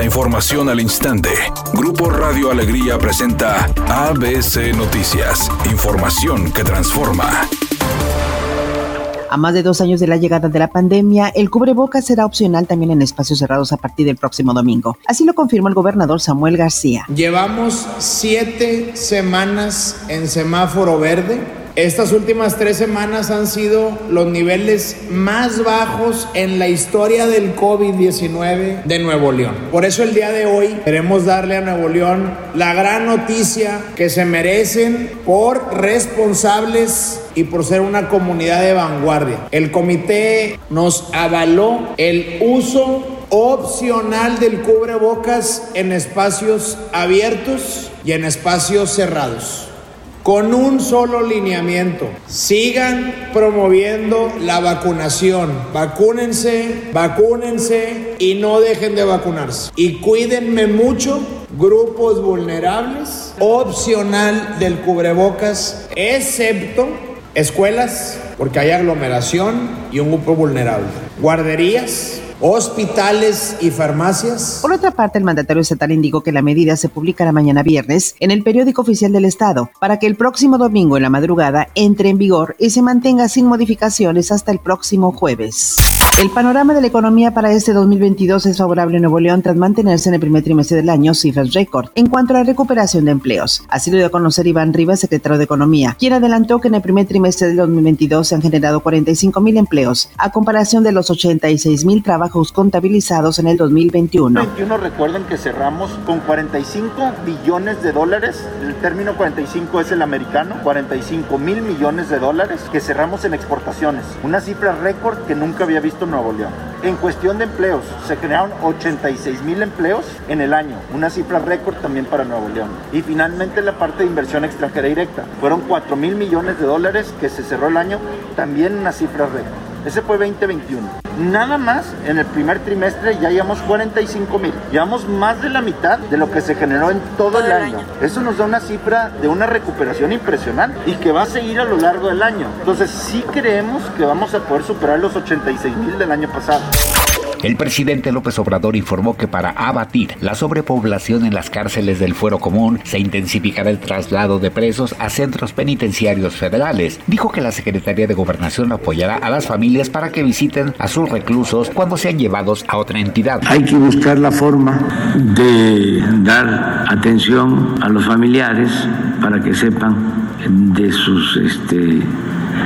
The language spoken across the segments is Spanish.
La información al instante. Grupo Radio Alegría presenta ABC Noticias. Información que transforma. A más de dos años de la llegada de la pandemia, el cubrebocas será opcional también en espacios cerrados a partir del próximo domingo. Así lo confirmó el gobernador Samuel García. Llevamos siete semanas en semáforo verde estas últimas tres semanas han sido los niveles más bajos en la historia del COVID-19 de Nuevo León. Por eso el día de hoy queremos darle a Nuevo León la gran noticia que se merecen por responsables y por ser una comunidad de vanguardia. El comité nos avaló el uso opcional del cubrebocas en espacios abiertos y en espacios cerrados con un solo lineamiento. Sigan promoviendo la vacunación. Vacúnense, vacúnense y no dejen de vacunarse. Y cuídenme mucho, grupos vulnerables, opcional del cubrebocas, excepto escuelas, porque hay aglomeración y un grupo vulnerable. Guarderías, hospitales y farmacias. Por otra parte, el mandatario estatal indicó que la medida se publicará mañana viernes en el periódico oficial del Estado para que el próximo domingo en la madrugada entre en vigor y se mantenga sin modificaciones hasta el próximo jueves. El panorama de la economía para este 2022 es favorable en Nuevo León tras mantenerse en el primer trimestre del año cifras récord en cuanto a la recuperación de empleos. Así lo dio a conocer Iván Rivas, secretario de Economía, quien adelantó que en el primer trimestre del 2022 se han generado 45 mil empleos, a comparación de los 86 mil trabajos contabilizados en el 2021. 2021 recuerden que cerramos con 45 billones de dólares, el término 45 es el americano, 45 mil millones de dólares que cerramos en exportaciones, una cifra récord que nunca había visto Nuevo León. En cuestión de empleos, se crearon 86 mil empleos en el año, una cifra récord también para Nuevo León. Y finalmente la parte de inversión extranjera directa, fueron 4 mil millones de dólares que se cerró el año, también una cifra récord. Ese fue 2021. Nada más en el primer trimestre ya llevamos 45 mil. Llevamos más de la mitad de lo que se generó en todo, el año. Eso nos da una cifra de una recuperación impresionante y que va a seguir a lo largo del año. Entonces sí creemos que vamos a poder superar los 86 mil del año pasado. El presidente López Obrador informó que para abatir la sobrepoblación en las cárceles del fuero común se intensificará el traslado de presos a centros penitenciarios federales. Dijo que la Secretaría de Gobernación apoyará a las familias para que visiten a sus reclusos cuando sean llevados a otra entidad. Hay que buscar la forma de dar atención a los familiares para que sepan de sus este,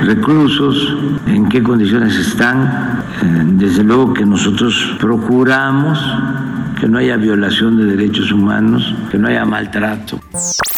reclusos, en qué condiciones están. Eh, desde luego que nosotros procuramos que no haya violación de derechos humanos, que no haya maltrato.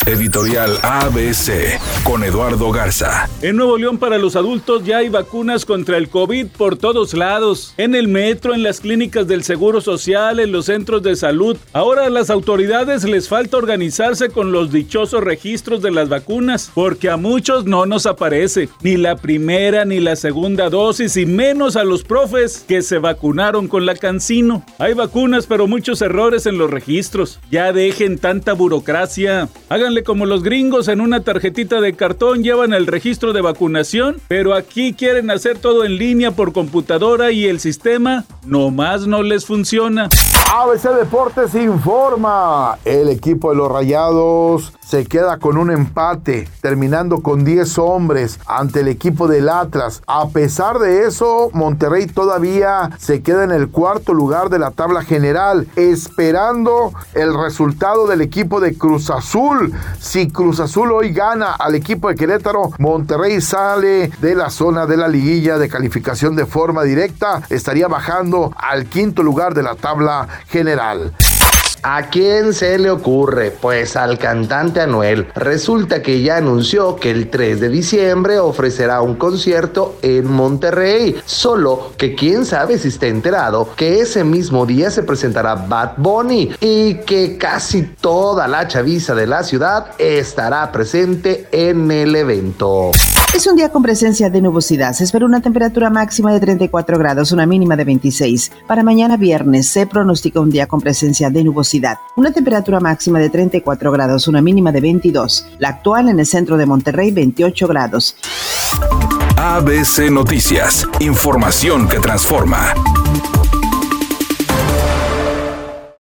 Editorial ABC con Eduardo Garza. En Nuevo León para los adultos ya hay vacunas contra el COVID por todos lados. En el metro, en las clínicas del Seguro Social, en los centros de salud. Ahora a las autoridades les falta organizarse con los dichosos registros de las vacunas, porque a muchos no nos aparece ni la primera ni la segunda dosis y menos a los profes que se vacunaron con la cancino. Hay vacunas pero muchos errores en los registros. Ya dejen tanta burocracia. Háganle como los gringos en una tarjetita de cartón llevan el registro de vacunación, pero aquí quieren hacer todo en línea por computadora y el sistema nomás no les funciona. ABC Deportes informa. El equipo de los Rayados se queda con un empate, terminando con 10 hombres ante el equipo del Atlas. A pesar de eso, Monterrey todavía se queda en el cuarto lugar de la tabla general, esperando el resultado del equipo de Cruz Azul. Si Cruz Azul hoy gana al equipo de Querétaro, Monterrey sale de la zona de la liguilla de calificación de forma directa, estaría bajando al quinto lugar de la tabla general. ¿A quién se le ocurre? Pues al cantante Anuel. Resulta que ya anunció que el 3 de diciembre ofrecerá un concierto en Monterrey. Solo que quién sabe si está enterado que ese mismo día se presentará Bad Bunny y que casi toda la chaviza de la ciudad estará presente en el evento. Es un día con presencia de nubosidad. Se espera una temperatura máxima de 34 grados, una mínima de 26. Para mañana viernes se pronostica un día con presencia de Una temperatura máxima de 34 grados, una mínima de 22. La actual en el centro de Monterrey, 28 grados. ABC Noticias. Información que transforma.